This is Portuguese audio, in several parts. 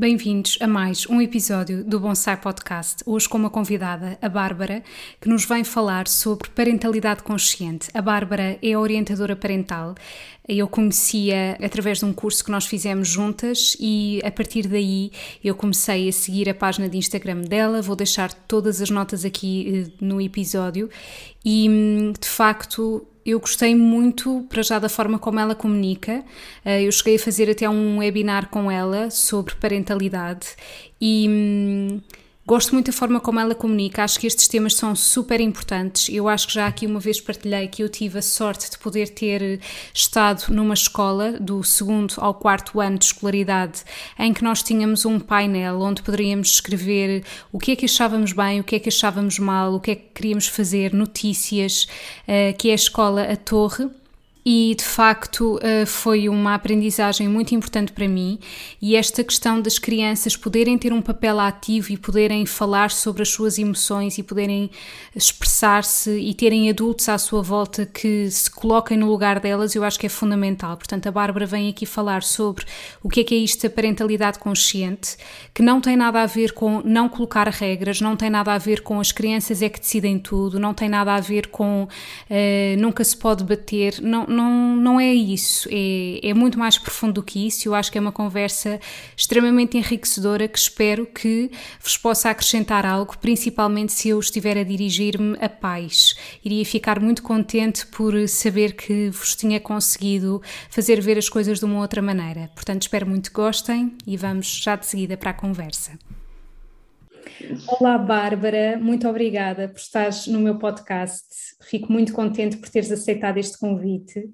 Bem-vindos a mais um episódio do Bonsai Podcast. Hoje com uma convidada, a Bárbara, que nos vem falar sobre parentalidade consciente. A Bárbara é orientadora parental. Eu conhecia através de um curso que nós fizemos juntas e a partir daí eu comecei a seguir a página de Instagram dela. Vou deixar todas as notas aqui eh, no episódio e hum, de facto eu gostei muito, para já, da forma como ela comunica. Eh, eu cheguei a fazer até um webinar com ela sobre parentalidade e hum, gosto muito da forma como ela comunica. Acho que estes temas são super importantes. Eu acho que já aqui uma vez partilhei que eu tive a sorte de poder ter estado numa escola do segundo ao quarto ano de escolaridade em que nós tínhamos um painel onde poderíamos escrever o que é que achávamos bem, o que é que achávamos mal, o que é que queríamos fazer, notícias, uh, que é a escola A Torre e de facto eh, foi uma aprendizagem muito importante para mim e esta questão das crianças poderem ter um papel ativo e poderem falar sobre as suas emoções e poderem expressar-se e terem adultos à sua volta que se coloquem no lugar delas, eu acho que é fundamental. Portanto, a Bárbara vem aqui falar sobre o que é que é isto da parentalidade consciente, que não tem nada a ver com não colocar regras, não tem nada a ver com as crianças é que decidem tudo, não tem nada a ver com uh, nunca se pode bater, não não, não é isso, é, é muito mais profundo do que isso. Eu acho que é uma conversa extremamente enriquecedora que espero que vos possa acrescentar algo, principalmente se eu estiver a dirigir-me a paz. Iria ficar muito contente por saber que vos tinha conseguido fazer ver as coisas de uma outra maneira. Portanto, espero muito que gostem e vamos já de seguida para a conversa. Olá, Bárbara, muito obrigada por estares no meu podcast. Fico muito contente por teres aceitado este convite.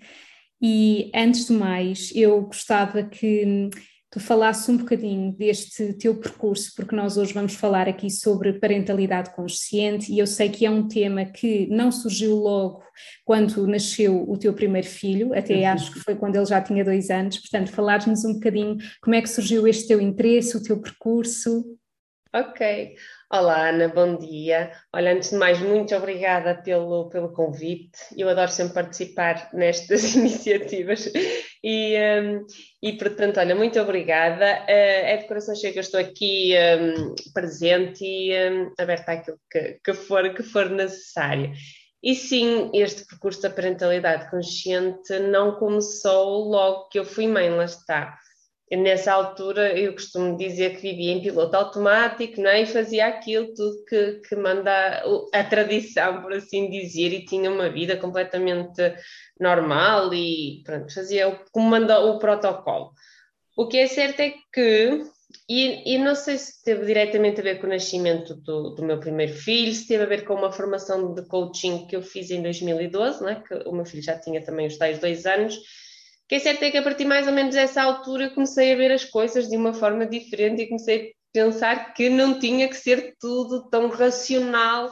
E antes de mais, eu gostava que tu falasses um bocadinho deste teu percurso, porque nós hoje vamos falar aqui sobre parentalidade consciente e eu sei que é um tema que não surgiu logo quando nasceu o teu primeiro filho, até uhum. acho que foi quando ele já tinha dois anos, portanto, falares-nos um bocadinho como é que surgiu este teu interesse, o teu percurso. Ok. Olá, Ana, bom dia. Olha, antes de mais, muito obrigada pelo, pelo convite. Eu adoro sempre participar nestas iniciativas e, um, e portanto, olha, muito obrigada. Uh, é de coração cheio que eu estou aqui um, presente e um, aberta àquilo que, que, for, que for necessário. E sim, este percurso da parentalidade consciente não começou logo que eu fui mãe, lá está nessa altura eu costumo dizer que vivia em piloto automático não é? e fazia aquilo tudo que, que manda a tradição, por assim dizer, e tinha uma vida completamente normal e pronto, fazia como manda o protocolo. O que é certo é que, e, e não sei se teve diretamente a ver com o nascimento do, do, meu primeiro filho, se teve a ver com uma formação de coaching que eu fiz em 2012, não é? que o meu filho já tinha também os tais dois anos, que é certo é que a partir mais ou menos dessa altura eu comecei a ver as coisas de uma forma diferente e comecei a pensar que não tinha que ser tudo tão racional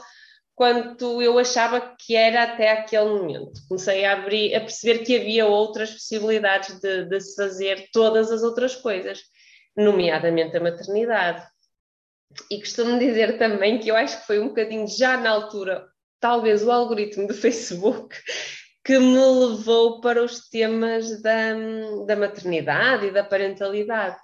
quanto eu achava que era até aquele momento. Comecei a abrir, a perceber que havia outras possibilidades de, de se fazer todas as outras coisas, nomeadamente a maternidade. E costumo dizer também que eu acho que foi um bocadinho já na altura, talvez o algoritmo do Facebook, que me levou para os temas da, da maternidade e da parentalidade,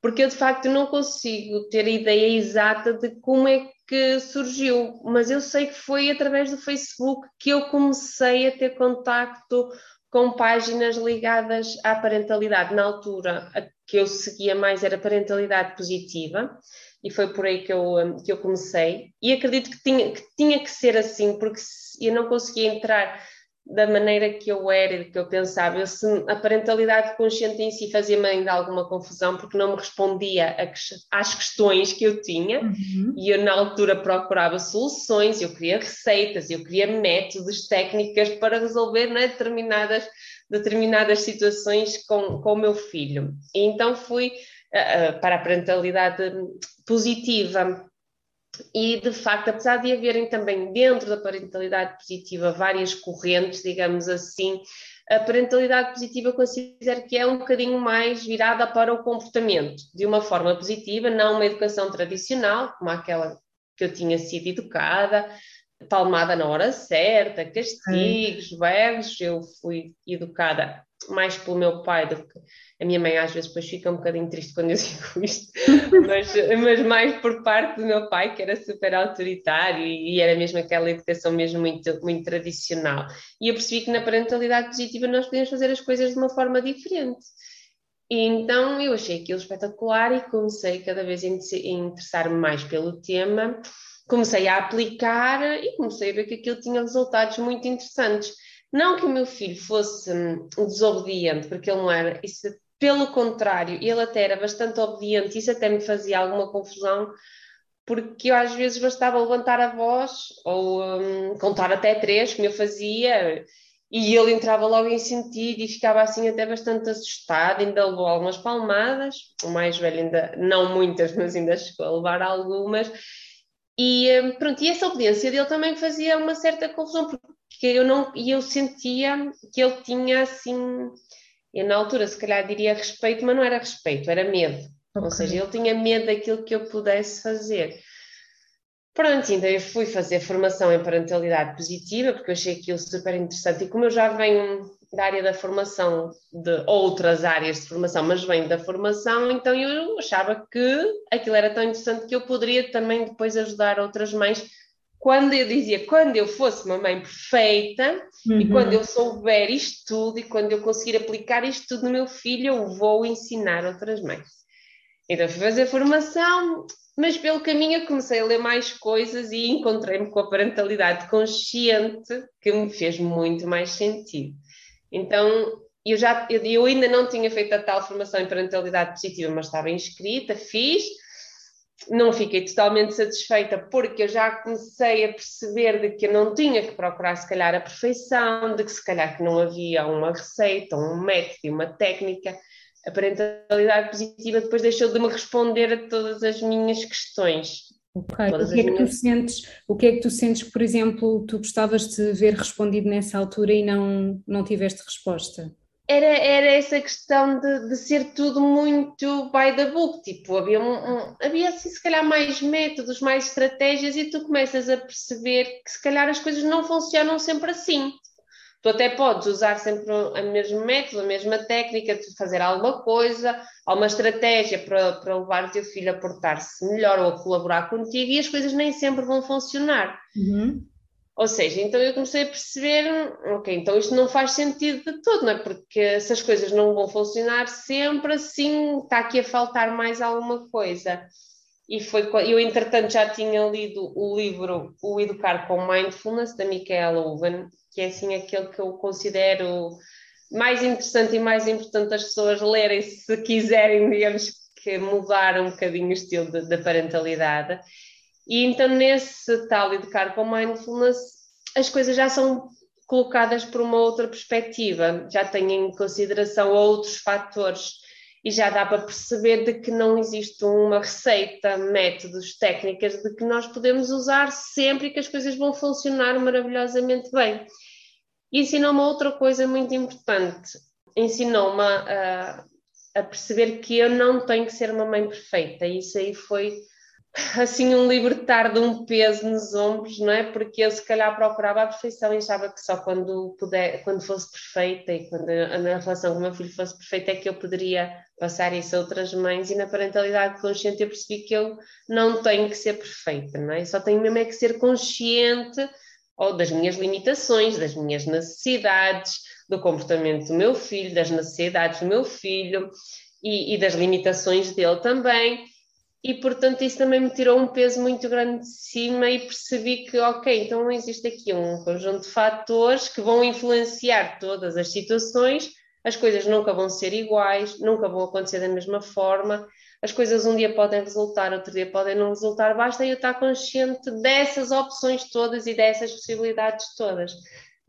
porque eu de facto não consigo ter a ideia exata de como é que surgiu, mas eu sei que foi através do Facebook que eu comecei a ter contacto com páginas ligadas à parentalidade. Na altura, a que eu seguia mais era parentalidade positiva, e foi por aí que eu, que eu comecei. E acredito que tinha, que tinha que ser assim, porque eu não conseguia entrar da maneira que eu era e que eu pensava. Eu, se, a parentalidade consciente em si fazia-me ainda alguma confusão porque não me respondia a, às questões que eu tinha uhum. e eu na altura procurava soluções, eu queria receitas, eu queria métodos, técnicas para resolver né, determinadas, determinadas situações com, com o meu filho. E então fui uh, para a parentalidade positiva e, de facto, apesar de haverem também dentro da parentalidade positiva várias correntes, digamos assim, a parentalidade positiva considero que é um bocadinho mais virada para o comportamento, de uma forma positiva, não uma educação tradicional, como aquela que eu tinha sido educada, palmada na hora certa, castigos, berros. Eu fui educada mais pelo meu pai do que a minha mãe às vezes depois fica um bocadinho triste quando eu digo isto, mas, mas mais por parte do meu pai, que era super autoritário e, e, era mesmo aquela educação mesmo muito, muito tradicional. E eu percebi que na parentalidade positiva nós podemos fazer as coisas de uma forma diferente. E então eu achei aquilo espetacular e comecei cada vez a interessar-me mais pelo tema, comecei a aplicar e comecei a ver que aquilo tinha resultados muito interessantes. Não que o meu filho fosse hum, desobediente, porque ele não era, isso pelo contrário, ele até era bastante obediente, isso até me fazia alguma confusão, porque eu às vezes bastava levantar a voz ou um, contar até três, como eu fazia, e ele entrava logo em sentido e ficava assim até bastante assustado, ainda levou algumas palmadas, o mais velho ainda, não muitas, mas ainda chegou a levar algumas, e hum, pronto, e essa obediência dele também fazia uma certa confusão, porque eu não, e eu sentia que ele tinha assim eu, na altura, se calhar diria respeito, mas não era respeito, era medo. Okay. Ou seja, ele tinha medo daquilo que eu pudesse fazer. Pronto, então eu fui fazer formação em parentalidade positiva, porque eu achei aquilo super interessante. E como eu já venho da área da formação, de outras áreas de formação, mas venho da formação, então eu achava que aquilo era tão interessante que eu poderia também depois ajudar outras mães quando eu dizia, quando eu fosse uma mãe perfeita uhum. e quando eu souber isto tudo e quando eu conseguir aplicar isto tudo no meu filho, eu vou ensinar outras mães. Então fui fazer formação, mas pelo caminho eu comecei a ler mais coisas e encontrei-me com a parentalidade consciente que me fez muito mais sentido. Então eu já eu, eu ainda não tinha feito a tal formação em parentalidade positiva, mas estava inscrita, fiz não fiquei totalmente satisfeita porque eu já comecei a perceber de que eu não tinha que procurar se calhar a perfeição, de que se calhar que não havia uma receita, um método e uma técnica. A parentalidade positiva depois deixou de me responder a todas as minhas questões. Ok, o que, é que minhas... tu sentes, o que é que tu sentes que, por exemplo, tu gostavas de ver respondido nessa altura e não, não tiveste resposta? Era, era essa questão de, de ser tudo muito by the book, tipo, havia, um, um, havia assim, se calhar mais métodos, mais estratégias e tu começas a perceber que se calhar as coisas não funcionam sempre assim. Tu até podes usar sempre o mesmo método, a mesma técnica de fazer alguma coisa, alguma estratégia para, para levar o teu filho a portar-se melhor ou a colaborar contigo e as coisas nem sempre vão funcionar. Uhum. Ou seja, então eu comecei a perceber, ok, então isto não faz sentido de todo, não é? Porque essas coisas não vão funcionar sempre assim, está aqui a faltar mais alguma coisa. E foi eu, entretanto, já tinha lido o livro O Educar com Mindfulness, da Michaela Owen, que é assim aquele que eu considero mais interessante e mais importante as pessoas lerem se quiserem, digamos, que mudar um bocadinho o estilo da parentalidade. E então, nesse tal educar com mindfulness, as coisas já são colocadas por uma outra perspectiva, já têm em consideração outros fatores. E já dá para perceber de que não existe uma receita, métodos, técnicas de que nós podemos usar sempre e que as coisas vão funcionar maravilhosamente bem. E ensinou-me outra coisa muito importante, ensinou-me a, a perceber que eu não tenho que ser uma mãe perfeita, e isso aí foi assim um libertar de um peso nos ombros, não é? Porque eu se calhar procurava a perfeição e achava que só quando puder, quando fosse perfeita e quando a minha relação com o meu filho fosse perfeita é que eu poderia passar isso a outras mães e na parentalidade consciente eu percebi que eu não tenho que ser perfeita, não é? Só tenho mesmo é que ser consciente ou das minhas limitações, das minhas necessidades, do comportamento do meu filho, das necessidades do meu filho e, e das limitações dele também e portanto isso também me tirou um peso muito grande de cima e percebi que, ok, então existe aqui um conjunto de fatores que vão influenciar todas as situações, as coisas nunca vão ser iguais, nunca vão acontecer da mesma forma, as coisas um dia podem resultar, outro dia podem não resultar, basta eu estar consciente dessas opções todas e dessas possibilidades todas.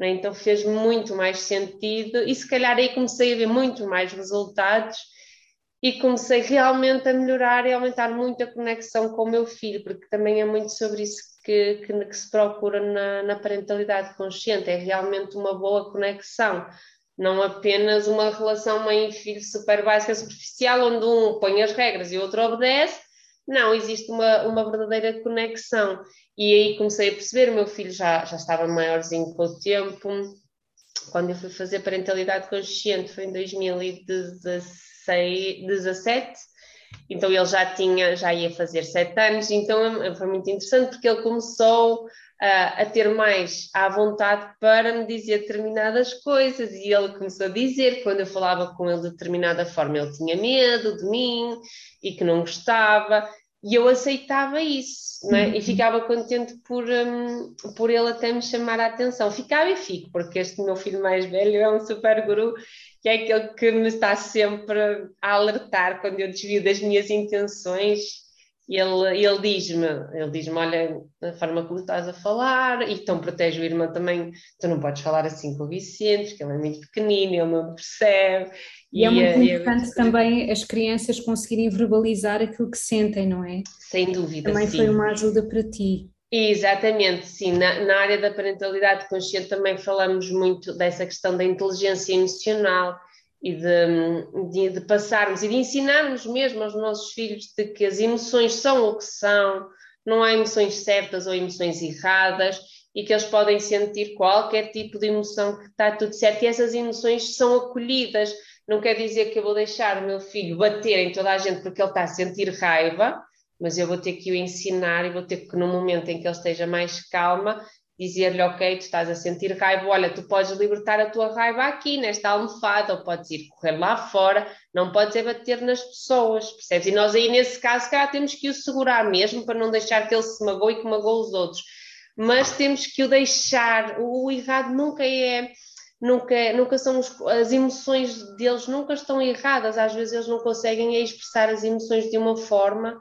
É? Então fez muito mais sentido e se calhar aí comecei a ver muito mais resultados e comecei realmente a melhorar e aumentar muito a conexão com o meu filho, porque também é muito sobre isso que, que, que se procura na, na parentalidade consciente, é realmente uma boa conexão não apenas uma relação mãe-filho super básica, superficial, onde um põe as regras e o outro obedece. Não, existe uma, uma verdadeira conexão. E aí comecei a perceber, o meu filho já, já estava maiorzinho com o tempo, quando eu fui fazer parentalidade consciente, foi em 2017, então ele já tinha, já ia fazer sete anos, então foi muito interessante porque ele começou a, a ter mais à vontade para me dizer determinadas coisas e ele começou a dizer que quando eu falava com ele de determinada forma ele tinha medo de mim e que não gostava e eu aceitava isso é? e uhum. ficava contente por, um, por ele até me chamar a atenção. Ficava e fico, porque este meu filho mais velho é um super guru, que é aquele que me está sempre a alertar quando eu desvio das minhas intenções ele, ele diz-me, ele diz-me, olha, a forma como estás a falar, e então protege o irmão também, tu não podes falar assim com o Vicente, porque ele é muito pequenino, ele não percebe. E, é e é muito importante também as crianças conseguirem verbalizar aquilo que sentem, não é? Sem dúvida, Também sim. foi uma ajuda para ti. Exatamente, sim. Na, na área da parentalidade consciente também falamos muito dessa questão da inteligência emocional, e de, de, de, passarmos e de ensinarmos mesmo aos nossos filhos de que as emoções são o que são, não há emoções certas ou emoções erradas e que eles podem sentir qualquer tipo de emoção que está tudo certo e essas emoções são acolhidas. Não quer dizer que eu vou deixar o meu filho bater em toda a gente porque ele está a sentir raiva, mas eu vou ter que o ensinar e vou ter que, no momento em que ele esteja mais calma, dizer-lhe, ok, tu estás a sentir raiva, olha, tu podes libertar a tua raiva aqui, nesta almofada, ou podes ir correr lá fora, não podes é bater nas pessoas, percebes? E nós aí, nesse caso, cá temos que o segurar mesmo, para não deixar que ele se magoe e que magoe os outros. Mas temos que o deixar, o errado nunca é... Nunca, nunca são os, as emoções deles nunca estão erradas, às vezes eles não conseguem expressar as emoções de uma forma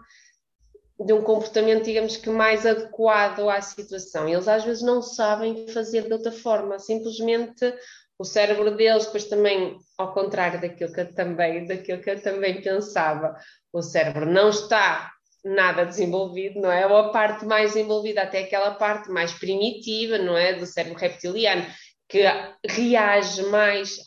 de um comportamento, digamos que mais adequado à situação. Eles às vezes não sabem fazer de outra forma, simplesmente o cérebro deles, depois também, ao contrário daquilo que eu também, daquilo que eu também pensava, o cérebro não está nada desenvolvido, não é? Ou a parte mais desenvolvida, até aquela parte mais primitiva, não é? Do cérebro reptiliano, que reage mais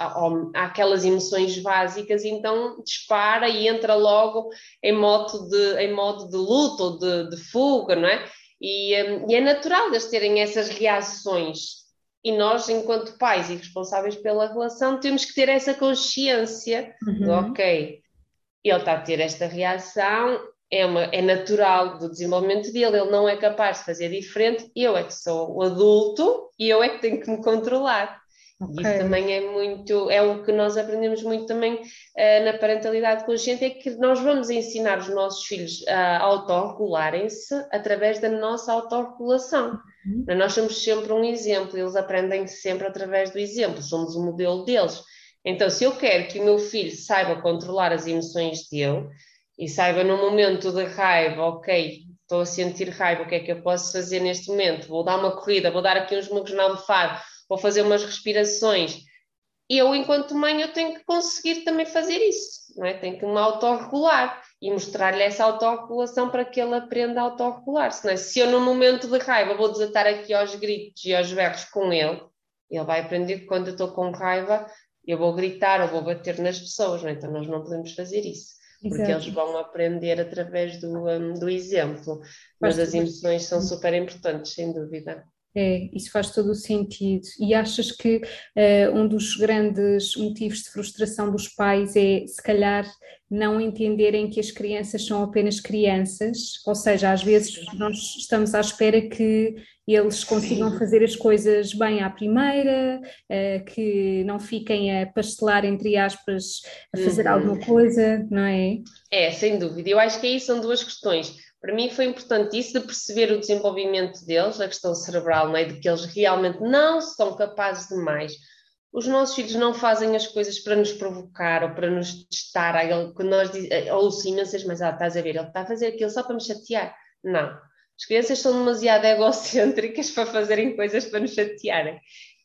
àquelas emoções básicas, então dispara e entra logo em modo de, em modo de luta ou de, de fuga, não é? E, hum, e, é natural eles terem essas reações. E nós, enquanto pais e responsáveis pela relação, temos que ter essa consciência uhum. de, ok, ele está a ter esta reação, é, uma, é natural do desenvolvimento dele, ele não é capaz de fazer diferente, eu é que sou o adulto e eu é que tenho que me controlar. Okay. Isso também é muito, é o que nós aprendemos muito também uh, na parentalidade consciente, é que nós vamos ensinar os nossos filhos a autorregularem-se através da nossa autorregulação. Uhum. Nós somos sempre um exemplo, eles aprendem sempre através do exemplo, somos o modelo deles. Então, se eu quero que o meu filho saiba controlar as emoções dele, e saiba no momento de raiva, ok, estou a sentir raiva, o que é que eu posso fazer neste momento? Vou dar uma corrida, vou dar aqui uns murros na almofada, vou fazer umas respirações. Eu, enquanto mãe, eu tenho que conseguir também fazer isso, não é? Tenho que me autorregular e mostrar-lhe essa autorregulação para que ele aprenda a autorregular-se, é? Se eu, no momento de raiva, vou desatar aqui aos gritos e aos berros com ele, ele vai aprender que quando eu estou com raiva, eu vou gritar ou vou bater nas pessoas, é? Então nós não podemos fazer isso porque Exato. eles vão aprender através do, um, do exemplo. Mas as emoções são super importantes, sem dúvida. É, isso faz todo o sentido. E achas que uh, um dos grandes motivos de frustração dos pais é, se calhar, não entenderem que as crianças são apenas crianças? Ou seja, às vezes nós estamos à espera que eles consigam Sim. fazer as coisas bem à primeira, uh, que não fiquem a pastelar, entre aspas, a fazer uhum. alguma coisa, não é? É, sem dúvida. Eu acho que aí são duas questões para mim foi importante isso de perceber o desenvolvimento deles, a questão cerebral, não é? de que eles realmente não são capazes de mais. Os nossos filhos não fazem as coisas para nos provocar ou para nos testar. Quando nós dizemos, ou sim, mas ah, estás a ver, ele está a fazer aquilo só para me chatear. Não. As crianças são demasiado egocêntricas para fazerem coisas para nos chatearem.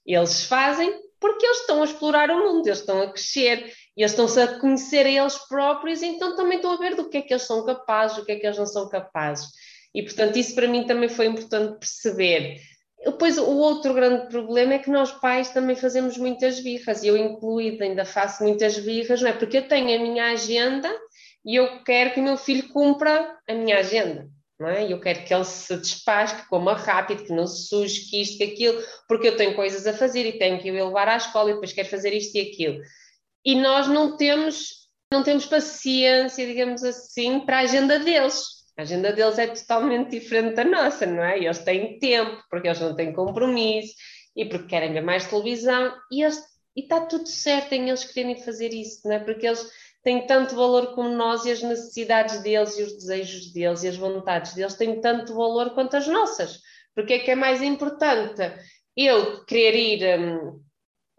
Eles fazem porque eles estão a explorar o mundo, eles estão a crescer, e eles estão-se a conhecer a eles próprios, então também estão a ver do que é que eles são capazes, do que é que eles não são capazes. E, portanto, isso para mim também foi importante perceber. Depois, o outro grande problema é que nós pais também fazemos muitas birras, e eu incluída ainda faço muitas birras, não é? Porque eu tenho a minha agenda e eu quero que o meu filho cumpra a minha agenda. Não é? Eu quero que ele se despache, que coma rápido, que não se suje, que isto, que aquilo, porque eu tenho coisas a fazer e tenho que o levar à escola e depois quero fazer isto e aquilo e nós não temos, não temos paciência, digamos assim, para a agenda deles. A agenda deles é totalmente diferente da nossa, não é? Eles têm tempo, porque eles não têm compromisso e porque querem ver mais televisão e, eles, e está tudo certo em eles quererem fazer isso, não é? Porque eles têm tanto valor como nós e as necessidades deles e os desejos deles e as vontades deles têm tanto valor quanto as nossas. Porque é que é mais importante eu querer ir hum,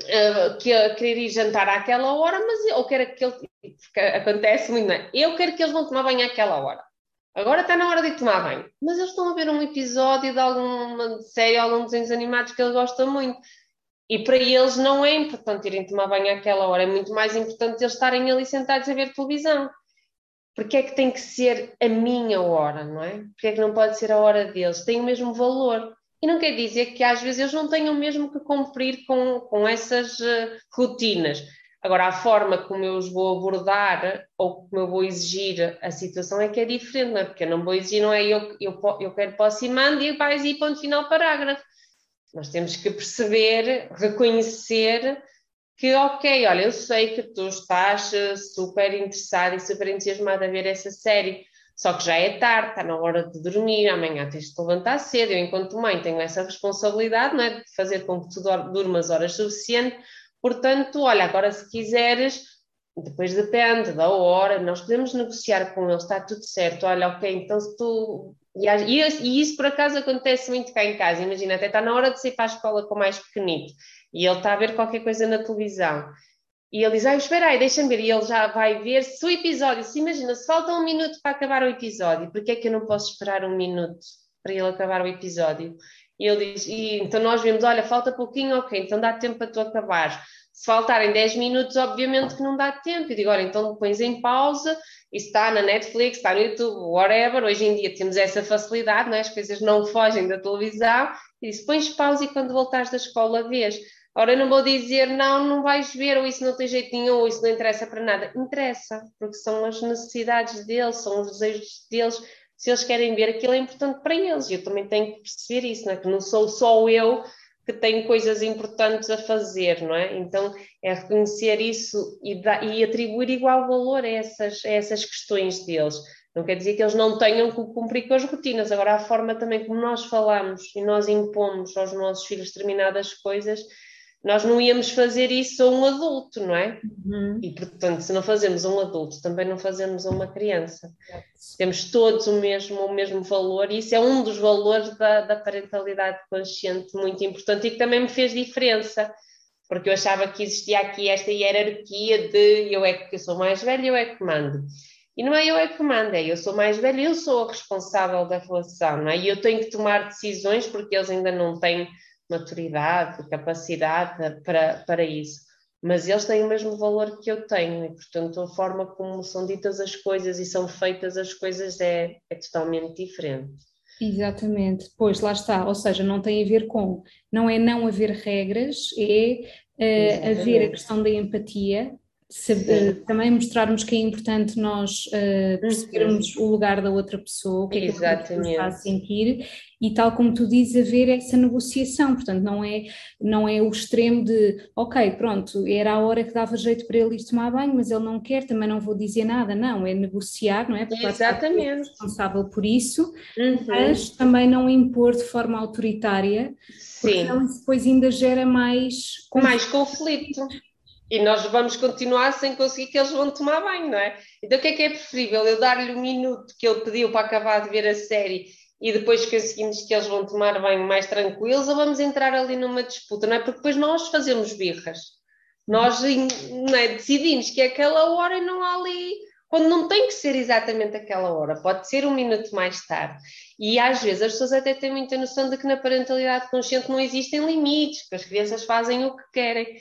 uh, que querer ir jantar àquela hora, mas eu quero que ele. Acontece muito, não é? Eu quero que eles vão tomar banho àquela hora. Agora está na hora de tomar banho. Mas eles estão a ver um episódio de alguma série, algum desenhos animados que eles gostam muito. E para eles não é importante irem tomar banho àquela hora, é muito mais importante eles estarem ali sentados a ver televisão. Porque é que tem que ser a minha hora, não é? Porque é que não pode ser a hora deles? Tem o mesmo valor. E não quer dizer que às vezes eles não tenham mesmo que cumprir com, com essas uh, rotinas. Agora, a forma como eu os vou abordar ou como eu vou exigir a situação é que é diferente, não é? Porque eu não vou exigir, não é eu, eu, eu quero posso e mando e vais e ponto final parágrafo. Nós temos que perceber, reconhecer que, ok, olha, eu sei que tu estás eh, super interessado e super entusiasmado a ver essa série, só que já é tarde, está na hora de dormir, amanhã tens de te levantar cedo. Eu, enquanto mãe, tenho essa responsabilidade não é? de fazer com que tu durmas horas suficientes. Portanto, olha, agora se quiseres, depois depende da hora, nós podemos negociar com ele, está tudo certo. Olha, ok, então se tu. E, isso por acaso acontece muito cá em casa. Imagina, até está na hora de sair para a escola com o mais pequenito e ele está a ver qualquer coisa na televisão e ele diz, ah, espera aí, deixa-me ver. E ele já vai ver se o episódio, se imagina, se falta um minuto para acabar o episódio, porque é que eu não posso esperar um minuto para ele acabar o episódio? E ele diz, e, então nós vemos, olha, falta pouquinho, ok, então dá tempo para tu acabar. Se faltarem 10 minutos, obviamente que não dá tempo. E digo, olha, então pões em pausa, isso está na Netflix, está no YouTube, whatever. Hoje em dia temos essa facilidade, não é? as coisas não fogem da televisão. E disse, pões pausa e quando voltares da escola vês. Ora, eu não vou dizer, não, não vais ver, ou isso não tem jeito nenhum, ou isso não interessa para nada. Interessa, porque são as necessidades deles, são os desejos deles. Se eles querem ver, aquilo é importante para eles. Eu também tenho que perceber isso, não é? Que não sou só eu que tenho coisas importantes a fazer, não é? Então, é reconhecer isso e, e atribuir igual valor a essas, a essas questões deles. Não quer dizer que eles não tenham que cumprir com as rotinas. Agora, a forma também como nós falamos e nós impomos aos nossos filhos determinadas coisas nós não íamos fazer isso a um adulto, não é? Uhum. E, portanto, se não fazemos a um adulto, também não fazemos a uma criança. Temos todos o mesmo, o mesmo valor, e isso é um dos valores da, da parentalidade consciente muito importante e que também me fez diferença, porque eu achava que existia aqui esta hierarquia de eu é que eu sou mais velho, eu é que mando. E não é eu é que mando, é eu sou mais velho, eu sou a responsável da relação, não é? E eu tenho que tomar decisões porque eles ainda não têm maturidade, capacidade para, para isso. Mas eles têm o mesmo valor que eu tenho, e portanto a forma como são ditas as coisas e são feitas as coisas é, é totalmente diferente. Exatamente, pois lá está, ou seja, não tem a ver com, não é não haver regras, é uh, haver a questão da empatia, também mostrarmos que é importante nós uh, percebermos uhum. o lugar da outra pessoa, o que é que a pessoa está a sentir e tal como tu dizes, haver essa negociação, portanto não é, não é o extremo de, ok, pronto, era a hora que dava jeito para ele ir tomar banho, mas ele não quer, também não vou dizer nada, não, é negociar, não é? Porque Exatamente. É responsável por isso, uhum. mas também não impor de forma autoritária, porque Sim. depois ainda gera mais... Mais conflito. E nós vamos continuar sem conseguir que eles vão tomar banho, não é? Então o que é que é preferível? Eu dar-lhe o um minuto que ele pediu para acabar de ver a série e depois conseguimos que eles vão tomar banho mais tranquilos ou vamos entrar ali numa disputa, não é? Porque depois nós fazemos birras. Nós é? decidimos que é aquela hora e não há ali. Quando não tem que ser exatamente aquela hora, pode ser um minuto mais tarde. E às vezes as pessoas até têm muita noção de que na parentalidade consciente não existem limites, que as crianças fazem o que querem.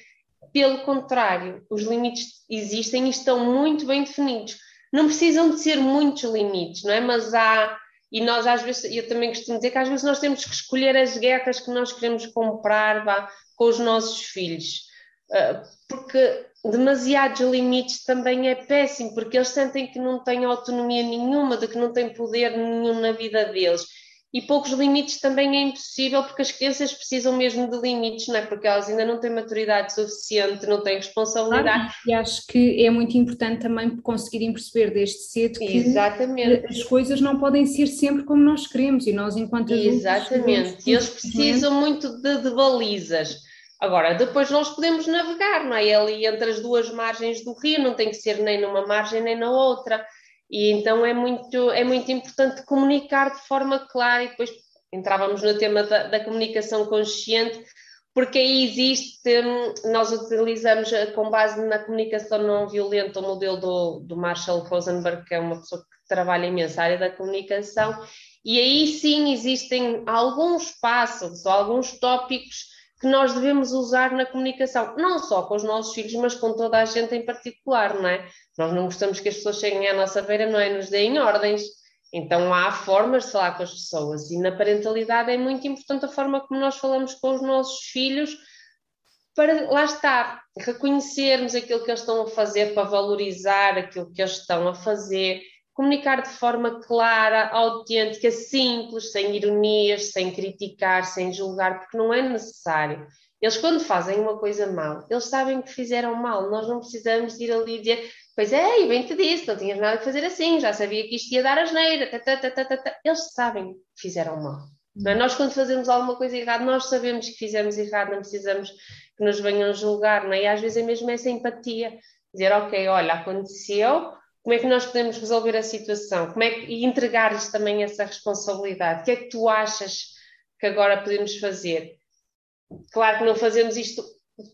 Pelo contrário, os limites existem e estão muito bem definidos. Não precisam de ser muitos limites, não é? Mas há e nós às vezes, eu também costumo dizer que às vezes nós temos que escolher as guerras que nós queremos comprar vá, com os nossos filhos, uh, porque demasiados limites também é péssimo, porque eles sentem que não têm autonomia nenhuma, de que não têm poder nenhum na vida deles e poucos limites também é impossível, porque as crianças precisam mesmo de limites, não é? Porque elas ainda não têm maturidade suficiente, não têm responsabilidade. E acho que é muito importante também conseguirem perceber desde cedo que Exatamente. as coisas não podem ser sempre como nós queremos e nós, enquanto adultos. Exatamente, e eles precisam muito de, de balizas. Agora, depois nós podemos navegar, não é? Ali entre as duas margens do rio, não tem que ser nem numa margem nem na outra. E então é muito, é muito importante comunicar de forma clara, e depois entrávamos no tema da, da comunicação consciente, porque aí existe, nós utilizamos eh, com base na comunicação não violenta o modelo do, do Marshall Rosenberg, que é uma pessoa que trabalha imenso a área da comunicação, e aí sim existem alguns passos, alguns tópicos que nós devemos usar na comunicação, não só com os nossos filhos, mas com toda a gente em particular, não é? Nós não gostamos que as pessoas cheguem à nossa beira, não é? Nos deem ordens. Então há formas de falar com as pessoas e na parentalidade é muito importante a forma como nós falamos com os nossos filhos para lá estar, reconhecermos aquilo que eles estão a fazer, para valorizar aquilo que eles estão a fazer comunicar de forma clara, autêntica, simples, sem ironias, sem criticar, sem julgar, porque não é necessário. Eles, quando fazem uma coisa mal, eles sabem que fizeram mal, nós não precisamos ir ali dizer, pois é, e bem te disse, não tinhas nada que fazer assim, já sabia que isto ia dar asneira, ta, eles sabem que fizeram mal. É? Nós, quando fazemos alguma coisa errada, nós sabemos que fizemos errado, não precisamos que nos venham julgar, não é? E às vezes é mesmo essa empatia, dizer, ok, olha, aconteceu, como é que nós podemos resolver a situação? Como é que, e entregar-lhes também essa responsabilidade? O que é que tu achas que agora podemos fazer? Claro que não fazemos isto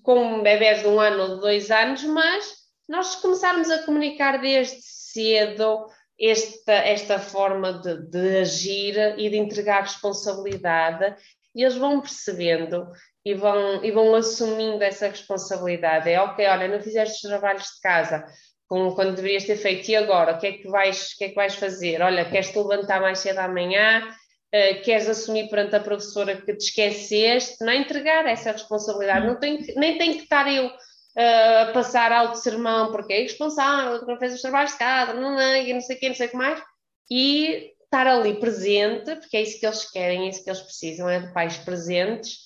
com bebés de um ano ou de dois anos, mas nós começarmos a comunicar desde cedo esta, esta forma de, de agir e de entregar responsabilidade, e eles vão percebendo e vão, e vão assumindo essa responsabilidade. É ok, olha, não fizeste os trabalhos de casa, quando deverias ter feito, e agora? O que é que vais, que é que vais fazer? Olha, queres te levantar mais cedo amanhã? Uh, queres assumir perante a professora que te esqueceste? Não entregar essa responsabilidade, não tem, nem tem que estar eu uh, a passar alto sermão, porque é irresponsável, não fez os trabalhos de casa, não, não, e não sei o que, não sei o que mais, e estar ali presente, porque é isso que eles querem, é isso que eles precisam, é de pais presentes,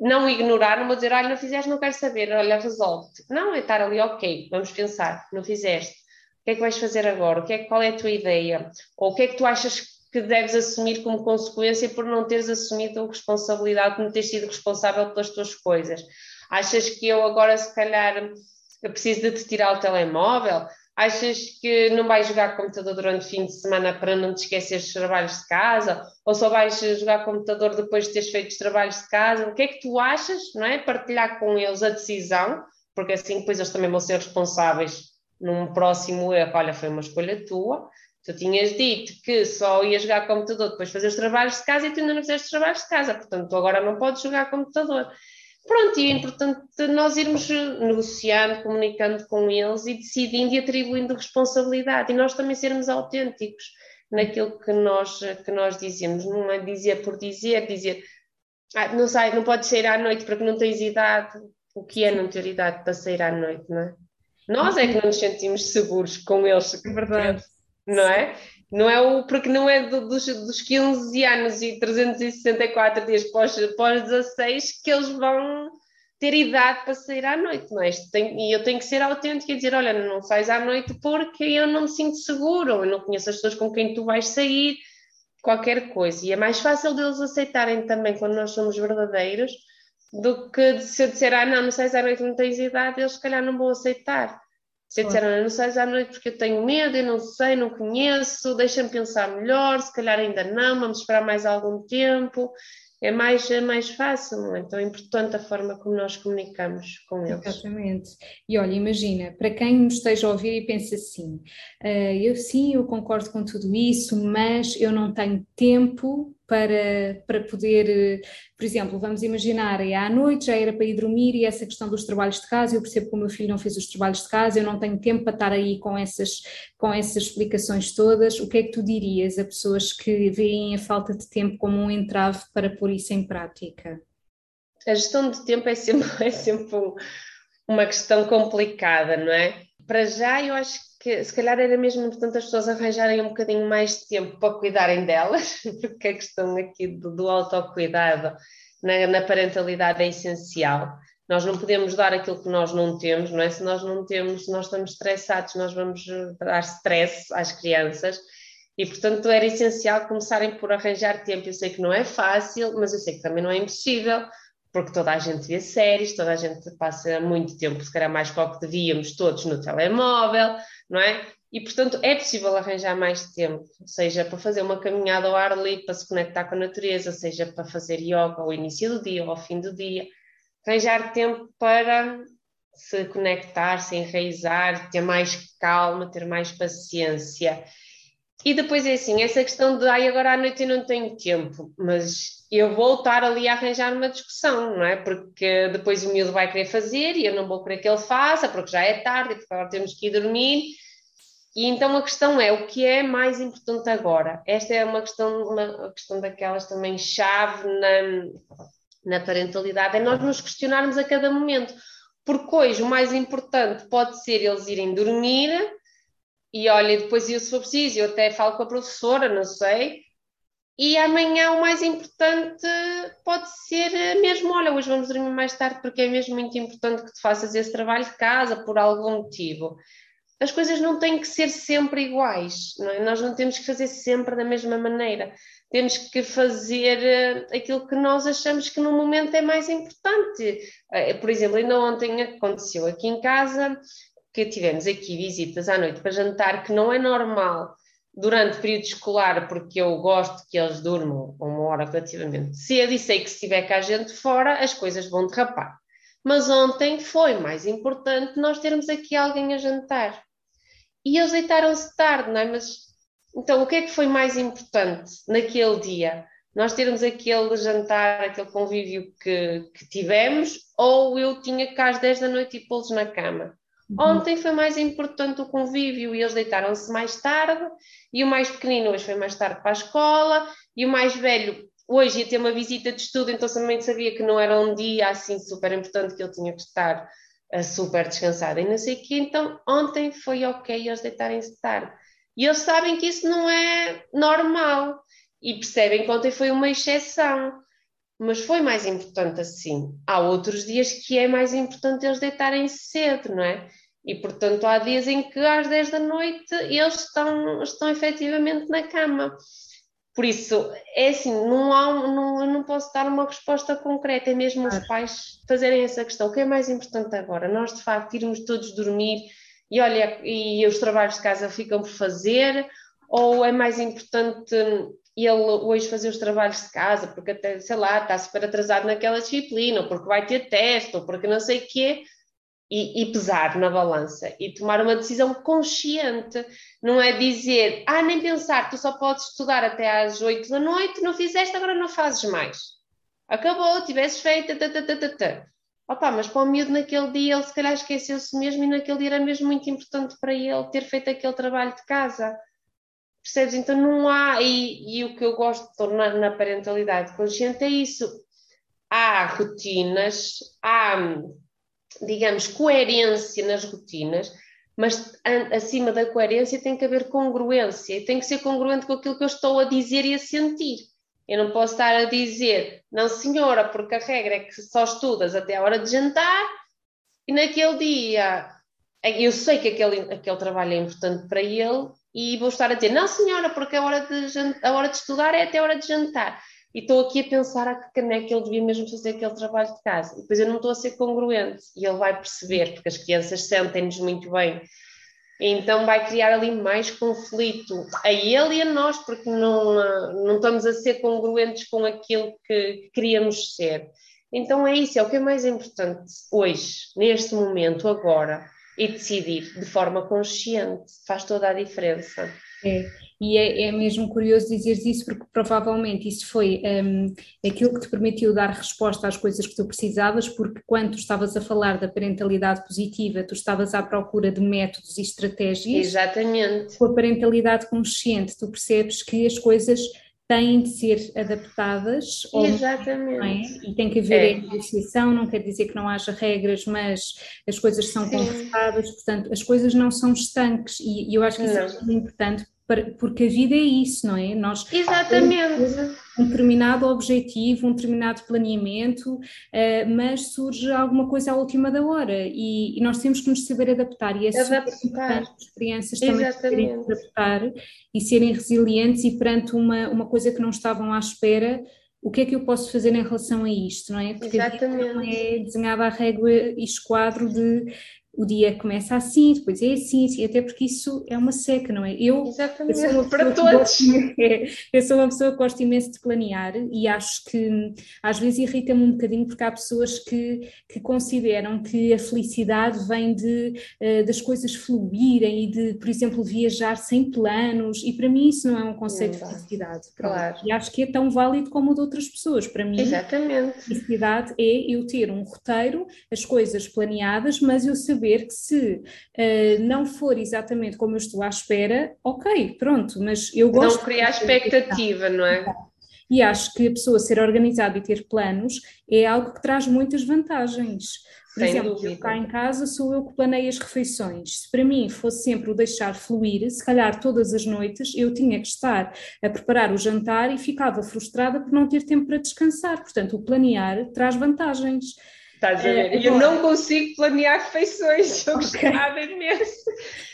não ignorar, não vou dizer, olha, não fizeste, não quero saber, olha, resolve-te. Não, é estar ali, ok, vamos pensar, não fizeste. O que é que vais fazer agora? O que é, qual é a tua ideia? Ou o que é que tu achas que deves assumir como consequência por não teres assumido a responsabilidade, por não teres sido responsável pelas tuas coisas? Achas que eu agora, se calhar, preciso de te tirar o telemóvel? Achas que não vais jogar computador durante o fim de semana para não te esquecer dos trabalhos de casa? Ou só vais jogar computador depois de teres feito os trabalhos de casa? O que é que tu achas, não é? Partilhar com eles a decisão, porque assim depois eles também vão ser responsáveis num próximo erro. Olha, foi uma escolha tua. Tu tinhas dito que só ias jogar computador depois de fazer os trabalhos de casa e tu ainda não fizeste os trabalhos de casa, portanto, tu agora não podes jogar computador. Pronto, e é importante nós irmos negociando, comunicando com eles e decidindo e atribuindo responsabilidade e nós também sermos autênticos naquilo que nós, que nós dizemos, não é dizer por dizer, dizer ah, não sei, não podes sair à noite porque não tens idade, o que é não ter idade para sair à noite, não é? Nós é que não nos sentimos seguros com eles. É verdade. Não é? Não é o, porque não é do, dos, dos 15 anos e 364 dias pós, pós 16 que eles vão ter idade para sair à noite, não é? Tem, e eu tenho que ser autêntica e dizer, olha, não sais à noite porque eu não me sinto seguro, eu não conheço as pessoas com quem tu vais sair, qualquer coisa. E é mais fácil deles aceitarem também quando nós somos verdadeiros do que se eu disser, ah, não, não sais à noite, não tens idade, eles se calhar não vão aceitar. Se eu disser, não, sais à noite porque eu tenho medo, eu não sei, não conheço, deixa-me pensar melhor, se calhar ainda não, vamos esperar mais algum tempo é mais, é mais fácil, não é? Então é importante a forma como nós comunicamos com eles. Exatamente. E olha, imagina, para quem nos esteja a ouvir e pensa assim, uh, eu sim, eu concordo com tudo isso, mas eu não tenho tempo para, para poder, por exemplo, vamos imaginar, é à noite, já era para ir dormir e essa questão dos trabalhos de casa, eu percebo que o meu filho não fez os trabalhos de casa, eu não tenho tempo para estar aí com essas, com essas explicações todas. O que é que tu dirias a pessoas que veem a falta de tempo como um entrave para pôr isso em prática? A gestão de tempo é sempre, é sempre uma questão complicada, não é? Para já, eu acho que se calhar era mesmo importante as pessoas arranjarem um bocadinho mais de tempo para cuidarem delas, porque a questão aqui do, do autocuidado na, na parentalidade é essencial. Nós não podemos dar aquilo que nós não temos, não é? Se nós não temos, se nós estamos estressados, nós vamos dar stress às crianças e, portanto, era essencial começarem por arranjar tempo. Eu sei que não é fácil, mas eu sei que também não é impossível, porque toda a gente vê séries, toda a gente passa muito tempo, se calhar mais que que devíamos, todos no telemóvel, não é? E, portanto, é possível arranjar mais tempo, seja para fazer uma caminhada ao ar livre, para se conectar com a natureza, seja para fazer yoga ao início do dia ou ao fim do dia. Arranjar tempo para se conectar, se enraizar, ter mais calma, ter mais paciência. E depois é assim, essa questão de ai, agora à noite eu não tenho tempo, mas eu vou estar ali a arranjar uma discussão, não é? Porque depois o miúdo vai querer fazer e eu não vou querer que ele faça, porque já é tarde, porque agora temos que ir dormir. E então a questão é o que é mais importante agora? Esta é uma questão, uma questão daquelas também chave na, na parentalidade, é nós nos questionarmos a cada momento. Porque hoje o mais importante pode ser eles irem dormir e olha, depois eu se for preciso, eu até falo com a professora, não sei, e amanhã o mais importante pode ser mesmo, olha, hoje vamos dormir mais tarde porque é mesmo muito importante que tu faças esse trabalho de casa por algum motivo. As coisas não têm que ser sempre iguais, não é? nós não temos que fazer sempre da mesma maneira. Temos que fazer eh, aquilo que nós achamos que no momento é mais importante. Eh, por exemplo, ainda ontem aconteceu aqui em casa que tivemos aqui visitas à noite para jantar, que não é normal durante o período escolar, porque eu gosto que eles durmam uma hora relativamente cedo e sei que se tiver cá gente fora, as coisas vão derrapar. Mas ontem foi mais importante nós termos aqui alguém a jantar. E eles deitaram-se tarde, não é? Mas então o que é que foi mais importante naquele dia? Nós termos aquele jantar, aquele convívio que, que tivemos, ou eu tinha cá às 10 da noite e pô-los na cama? Uhum. Ontem foi mais importante o convívio e eles deitaram-se mais tarde, e o mais pequenino hoje foi mais tarde para a escola, e o mais velho hoje ia ter uma visita de estudo, então também sabia que não era um dia assim super importante que ele tinha que estar uh, super descansado e não sei o quê, então ontem foi ok eles deitarem-se tarde. E eles sabem que isso não é normal e percebem que ontem foi uma exceção mas foi mais importante assim. Há outros dias que é mais importante eles deitarem cedo, não é? E, portanto, há dias em que às 10 da noite eles estão, estão efetivamente na cama. Por isso, é assim, não há, não, eu não posso dar uma resposta concreta, é mesmo os pais fazerem essa questão. O que é mais importante agora? Nós, de facto, irmos todos dormir e, olha, e os trabalhos de casa ficam por fazer, ou é mais importante ele hoje fazer os trabalhos de casa, porque até, sei lá, está super atrasado naquela disciplina, ou porque vai ter teste, ou porque não sei o quê, e, e, pesar na balança e tomar uma decisão consciente. Não é dizer, ah, nem pensar, tu só podes estudar até às 8 da noite, não fizeste, agora não fazes mais. Acabou, tivesses feito, tata, Opa, mas para o miúdo naquele dia ele se calhar esqueceu-se mesmo e naquele dia era mesmo muito importante para ele ter feito aquele trabalho de casa. Percebes? Então não há, e, e o que eu gosto de tornar na parentalidade consciente é isso. Há rotinas, há digamos, coerência nas rotinas, mas acima da coerência tem que haver congruência e tem que ser congruente com aquilo que eu estou a dizer e a sentir. Eu não posso estar a dizer, não senhora, porque a regra é que só estudas até a hora de jantar e naquele dia eu sei que aquele, aquele trabalho é importante para ele e vou estar a dizer, não senhora, porque a hora de, a hora de estudar é até a hora de jantar. E estou aqui a pensar a que caneca ele devia mesmo fazer aquele trabalho de casa. E depois eu não estou a ser congruente. E ele vai perceber, porque as crianças sentem-nos muito bem. Então vai criar ali mais conflito a ele e a nós, porque não, não estamos a ser congruentes com aquilo que queríamos ser. Então é isso, é o que é mais importante hoje, neste momento, agora, e decidir de forma consciente. Faz toda a diferença. É. E é, é, mesmo curioso dizeres isso, porque provavelmente isso foi um, aquilo que te permitiu dar resposta às coisas que tu precisavas, porque quando tu estavas a falar da parentalidade positiva, tu estavas à procura de métodos e estratégias. Exatamente. Com a parentalidade consciente, tu percebes que as coisas têm de ser adaptadas. Exatamente. É? E tem que haver é. negociação, não quer dizer que não haja regras, mas as coisas são Sim. conversadas, portanto, as coisas não são estanques, e, e eu acho que isso é não. é muito importante porque a vida é isso, não é? Nós Exatamente. Um determinado objetivo, um determinado planeamento, uh, mas surge alguma coisa à última da hora e, nós temos que nos saber adaptar e é adaptar. super importante as crianças também saberem adaptar e serem resilientes e perante uma, uma coisa que não estavam à espera, o que é que eu posso fazer em relação a isto, não é? Porque Exatamente. não é desenhada a régua e esquadro de o dia começa assim, depois é assim, assim, até porque isso é uma seca, não é? Eu, eu para todos. eu sou uma pessoa que gosto imenso de planear e acho que às vezes irrita-me um bocadinho porque há pessoas que, que consideram que a felicidade vem de, uh, das coisas fluírem e de, por exemplo, viajar sem planos, e para mim isso não é um conceito de felicidade. Claro. E acho que é tão válido como o de outras pessoas. Para mim, Exatamente. felicidade é eu ter um roteiro, as coisas planeadas, mas eu saber perceber que se uh, não for exatamente como eu estou à espera, ok, pronto, mas eu gosto. Não criar expectativa, não é? E acho que a pessoa ser organizada e ter planos é algo que traz muitas vantagens. Por Sem exemplo, dúvida. eu cá em casa sou eu que planeio as refeições. Se para mim fosse sempre o deixar fluir, se calhar todas as noites eu tinha que estar a preparar o jantar e ficava frustrada por não ter tempo para descansar. Portanto, o planear traz vantagens. Estás a ver? É, eu não consigo planear refeições, eu okay. gostava imenso.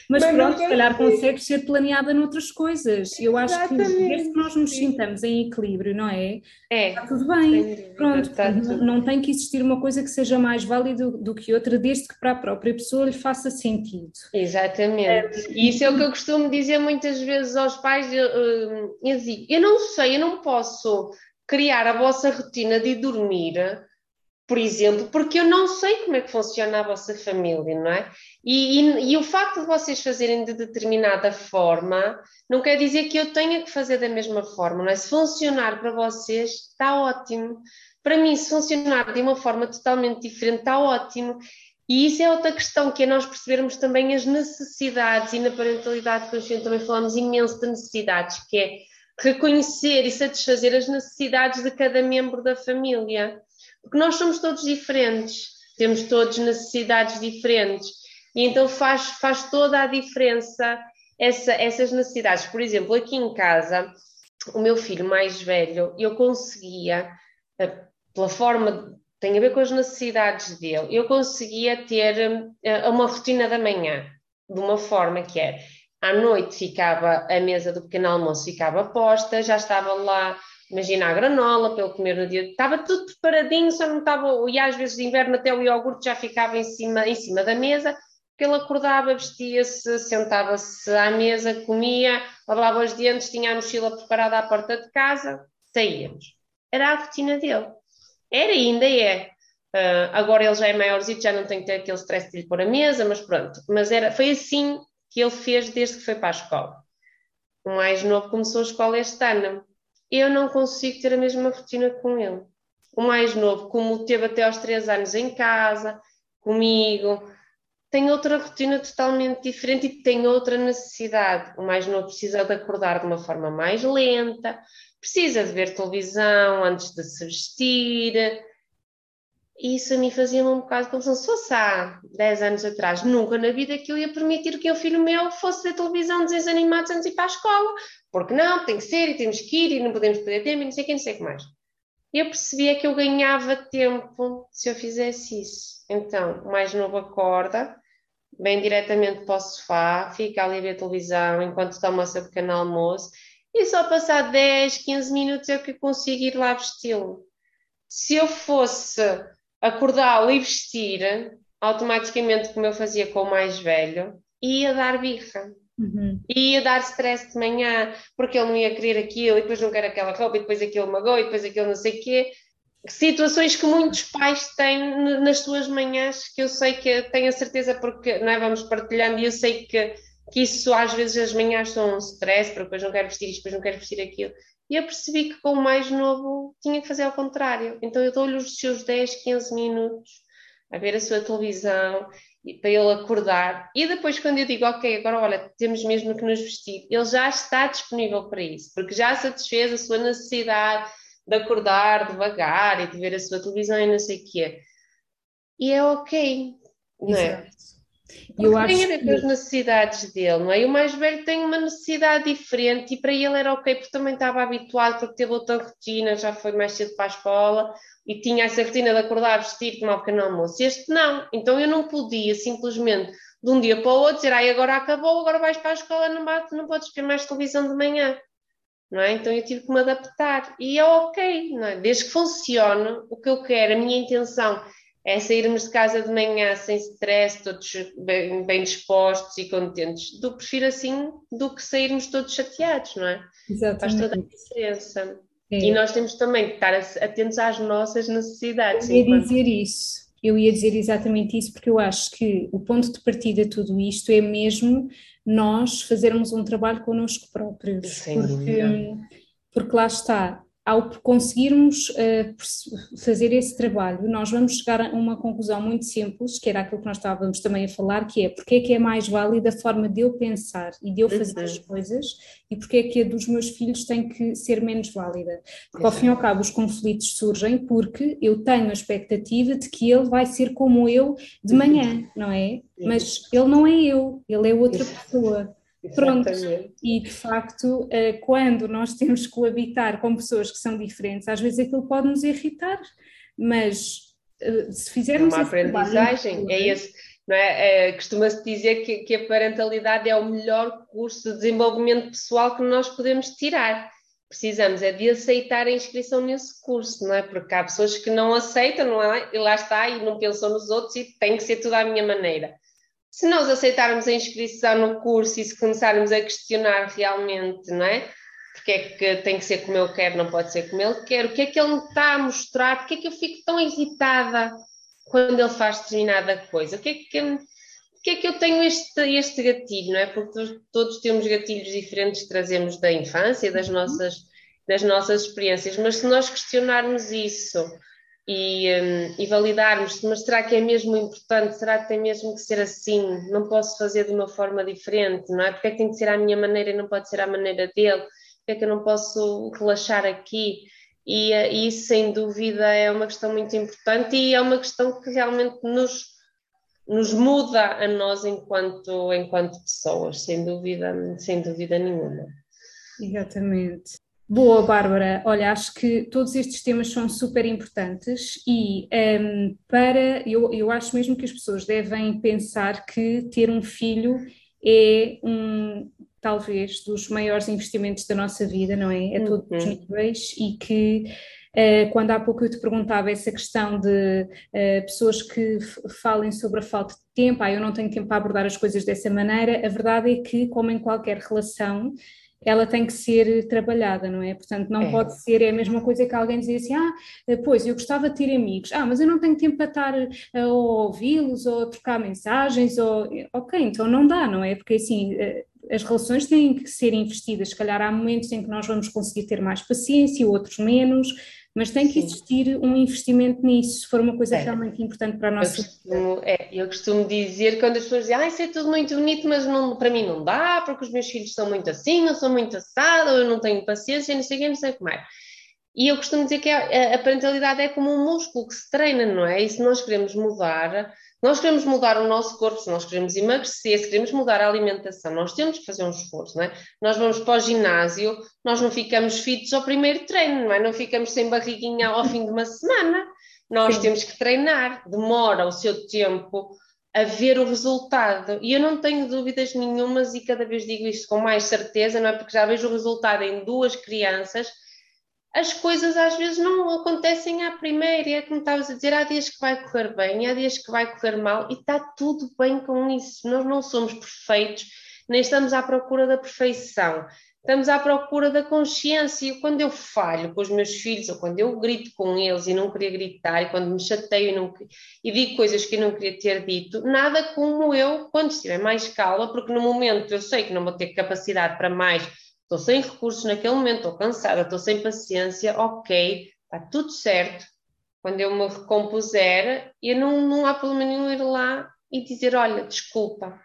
Mas, mas pronto, se calhar consegue ser planeada noutras coisas. Eu acho Exatamente. que desde que nós nos sintamos em equilíbrio, não é? É. Está tudo bem. Pronto, não, não, tem que existir uma coisa que seja mais válida do, do, que outra, desde que para a própria pessoa lhe faça sentido. Exatamente. É. E isso é o que eu costumo dizer muitas vezes aos pais. Eu, eu digo, eu não sei, eu não posso criar a vossa rotina de dormir por exemplo, porque eu não sei como é que funciona a vossa família, não é? E, e, e, o facto de vocês fazerem de determinada forma não quer dizer que eu tenha que fazer da mesma forma, não é? Se funcionar para vocês, está ótimo. Para mim, se funcionar de uma forma totalmente diferente, está ótimo. E isso é outra questão, que é nós percebermos também as necessidades, e na parentalidade consciente também falamos imenso de necessidades, que é reconhecer e satisfazer as necessidades de cada membro da família porque nós somos todos diferentes, temos todos necessidades diferentes, e então faz, faz toda a diferença essa, essas necessidades. Por exemplo, aqui em casa, o meu filho mais velho, eu conseguia, pela forma, tem a ver com as necessidades dele, eu conseguia ter eh, uma rotina da manhã, de uma forma que é, à noite ficava, a mesa do pequeno almoço ficava posta, já estava lá imagina a granola para ele comer no dia, estava tudo preparadinho, só não estava, e às vezes de inverno até o iogurte já ficava em cima, em cima da mesa, porque ele acordava, vestia-se, sentava-se à mesa, comia, lavava os dentes, tinha a mochila preparada à porta de casa, saíamos. Era a rotina dele. Era ainda é. Uh, agora ele já é maiorzinho, já não tem que ter aquele stress de lhe pôr a mesa, mas pronto. Mas era, foi assim que ele fez desde que foi para a escola. O mais novo começou a escola este ano eu não consigo ter a mesma rotina com ele. O mais novo, como teve até aos três anos em casa, comigo, tem outra rotina totalmente diferente e tem outra necessidade. O mais novo precisa de acordar de uma forma mais lenta, precisa de ver televisão antes de se vestir. Isso a mim fazia-me um bocado de confusão. Se fosse há 10 anos atrás, nunca na vida que eu ia permitir que o filho meu fosse ver televisão, desenhos animados antes de ir para a escola. Porque não, tem que ser, e temos que ir, e não podemos perder tempo, e não sei o que, não sei o que mais. Eu percebia que eu ganhava tempo se eu fizesse isso. Então, o mais novo acorda, vem diretamente para o sofá, fica ali a ver televisão enquanto toma o seu pequeno almoço, e só passar 10, 15 minutos é que eu consigo ir lá vesti-lo. Se eu fosse acordá-lo e vestir, automaticamente, como eu fazia com o mais velho, ia dar birra. Uhum. Ia dar stress de manhã, porque ele não ia querer aquilo, e depois não quer aquela roupa, e depois aquilo magoou, e depois aquilo não sei o quê. Situações que muitos pais têm nas suas manhãs, que eu sei que tenho a certeza, porque não é, vamos partilhando, e eu sei que, que isso às vezes as manhãs são um stress, porque depois não quero vestir isto, depois não quero vestir aquilo. E eu percebi que com o mais novo tinha que fazer ao contrário. Então eu dou-lhe os seus 10, 15 minutos a ver a sua televisão para ele acordar. E depois, quando eu digo, ok, agora olha, temos mesmo que nos vestir, ele já está disponível para isso, porque já satisfez a sua necessidade de acordar devagar e de ver a sua televisão e não sei o quê. E é ok, não é? Eu tem acho a ver com as necessidades dele, não é? E o mais velho tem uma necessidade diferente e para ele era ok, porque também estava habituado, porque teve outra rotina, já foi mais cedo para a escola e tinha essa rotina de acordar, vestir, tomar um pequeno almoço. Este não. Então eu não podia simplesmente de um dia para o outro dizer, ai, agora acabou, agora vais para a escola, não, bate, não podes ver mais televisão de manhã. Não é? Então eu tive que me adaptar e é ok, não é? desde que funcione o que eu quero, a minha intenção é sairmos de casa de manhã sem stress, todos bem, bem, dispostos e contentes. Do prefiro assim do que sairmos todos chateados, não é? Exatamente. Faz toda a diferença. É. E nós temos também que estar atentos às nossas necessidades. Eu ia enquanto... dizer isso. Eu ia dizer exatamente isso porque eu acho que o ponto de partida de tudo isto é mesmo nós fazermos um trabalho connosco próprios. Sem porque, dúvida. porque lá está, ao conseguirmos uh, fazer esse trabalho, nós vamos chegar a uma conclusão muito simples, que era aquilo que nós estávamos também a falar, que é porque é que é mais válida a forma de eu pensar e de eu fazer as uhum. coisas e porque é que a dos meus filhos tem que ser menos válida. Porque ao fim e ao cabo os conflitos surgem porque eu tenho a expectativa de que ele vai ser como eu de manhã, não é? Mas ele não é eu, ele é outra pessoa. Pronto, e de facto, eh, quando nós temos que coabitar com pessoas que são diferentes, às vezes aquilo pode nos irritar, mas eh, se fizermos. Uma aprendizagem, trabalho, é esse. Não é? é Costuma-se dizer que, que a parentalidade é o melhor curso de desenvolvimento pessoal que nós podemos tirar precisamos é de aceitar a inscrição nesse curso, não é? Porque há pessoas que não aceitam, não é? E lá está, e não pensam nos outros e tem que ser tudo à minha maneira. Se nós aceitarmos a inscrição no curso e se começarmos a questionar realmente, não é? Porque é que tem que ser como eu quero, não pode ser como ele quer, o que é que ele me está a mostrar, porque é que eu fico tão irritada quando ele faz determinada coisa, o que é que, o que, é que eu tenho este, este gatilho, não é? Porque todos temos gatilhos diferentes que trazemos da infância, das uhum. nossas, das nossas experiências, mas se nós questionarmos isso e, um, e, validarmos, mas será que é mesmo importante? Será que tem mesmo que ser assim? Não posso fazer de uma forma diferente, não é? Porque é que tem que ser à minha maneira e não pode ser à maneira dele? Porque é que eu não posso relaxar aqui? E, uh, e isso, sem dúvida, é uma questão muito importante e é uma questão que realmente nos, nos muda a nós enquanto, enquanto pessoas, sem dúvida, sem dúvida nenhuma. Exatamente. Boa, Bárbara. Olha, acho que todos estes temas são super importantes e um, ehm, para eu, eu acho mesmo que as pessoas devem pensar que ter um filho é um talvez dos maiores investimentos da nossa vida, não é? A todos os uhum. níveis e que uh, quando há pouco eu te perguntava essa questão de uh, pessoas que falem sobre a falta de tempo, ah, eu não tenho tempo para abordar as coisas dessa maneira, a verdade é que, como em qualquer relação, ela tem que ser trabalhada, não é? Portanto, não é. pode ser é a mesma coisa que alguém dizer assim, ah, pois, eu gostava de ter amigos, ah, mas eu não tenho tempo para estar a ouvi-los ou a trocar mensagens, ou... ok, então não dá, não é? Porque assim, eh, as relações têm que ser investidas, se calhar há momentos em que nós vamos conseguir ter mais paciência, outros menos, mas tem que existir um investimento nisso, se for uma coisa é. realmente importante para a nossa eu costumo, é, eu costumo dizer quando as pessoas dizem, ah, isso é tudo muito bonito, mas não, para mim não dá, porque os meus filhos são muito assim, eu sou muito assado, eu não tenho paciência, não sei o que, não sei o que mais. E eu costumo dizer que a, a parentalidade é como um músculo que se treina, não é? E se nós queremos mudar, nós queremos mudar o nosso corpo, se nós queremos emagrecer, se queremos mudar a alimentação, nós temos que fazer um esforço, não é? Nós vamos para o ginásio, nós não ficamos fitos ao primeiro treino, não é? Não ficamos sem barriguinha ao fim de uma semana. Nós Sim. temos que treinar, demora o seu tempo a ver o resultado. E eu não tenho dúvidas nenhumas e cada vez digo isto com mais certeza, não é? Porque já vejo o resultado em duas crianças as coisas às vezes não acontecem à primeira, é como estavas a dizer, há dias que vai correr bem, há dias que vai correr mal, e está tudo bem com isso. Nós não somos perfeitos, nem estamos à procura da perfeição, estamos à procura da consciência. E quando eu falho com os meus filhos, ou quando eu grito com eles e não queria gritar, e quando me chateio e, não, e digo coisas que eu não queria ter dito, nada como eu, quando estiver mais calma, porque no momento eu sei que não vou ter capacidade para mais estou sem recursos naquele momento, estou cansada, estou sem paciência, ok, está tudo certo. Quando eu me recompuser, eu não, não há problema nenhum ir lá e dizer: Olha, desculpa,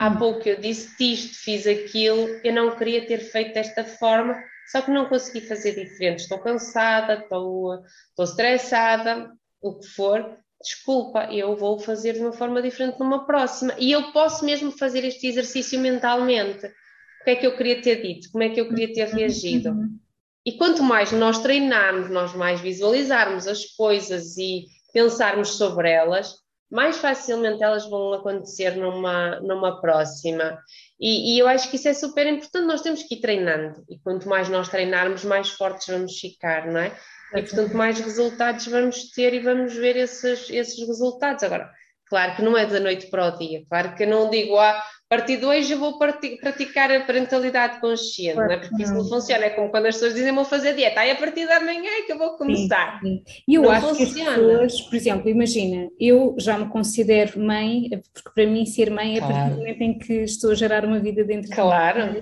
há pouco eu disse isto, fiz aquilo, eu não queria ter feito desta forma, só que não consegui fazer diferente. Estou cansada, estou, estou estressada, o que for, desculpa, eu vou fazer de uma forma diferente numa próxima. E eu posso mesmo fazer este exercício mentalmente o que é que eu queria ter dito, como é que eu queria ter reagido. E quanto mais nós treinarmos, nós mais visualizarmos as coisas e pensarmos sobre elas, mais facilmente elas vão acontecer numa, numa próxima. E, e, eu acho que isso é super importante, nós temos que ir treinando. E quanto mais nós treinarmos, mais fortes vamos ficar, não é? E portanto, mais resultados vamos ter e vamos ver esses, esses resultados. Agora, claro que não é da noite para o dia, claro que eu não digo, ah, partir de hoje eu vou praticar a parentalidade consciente, claro, não é? porque isso não funciona. É como quando as pessoas dizem vou fazer dieta, aí a partir de amanhã é que eu vou começar. Sim, sim. E eu não acho funciona. que as pessoas, por exemplo, imagina, eu já me considero mãe, porque para mim ser mãe é claro. a partir do momento em que estou a gerar uma vida dentro claro. de mim.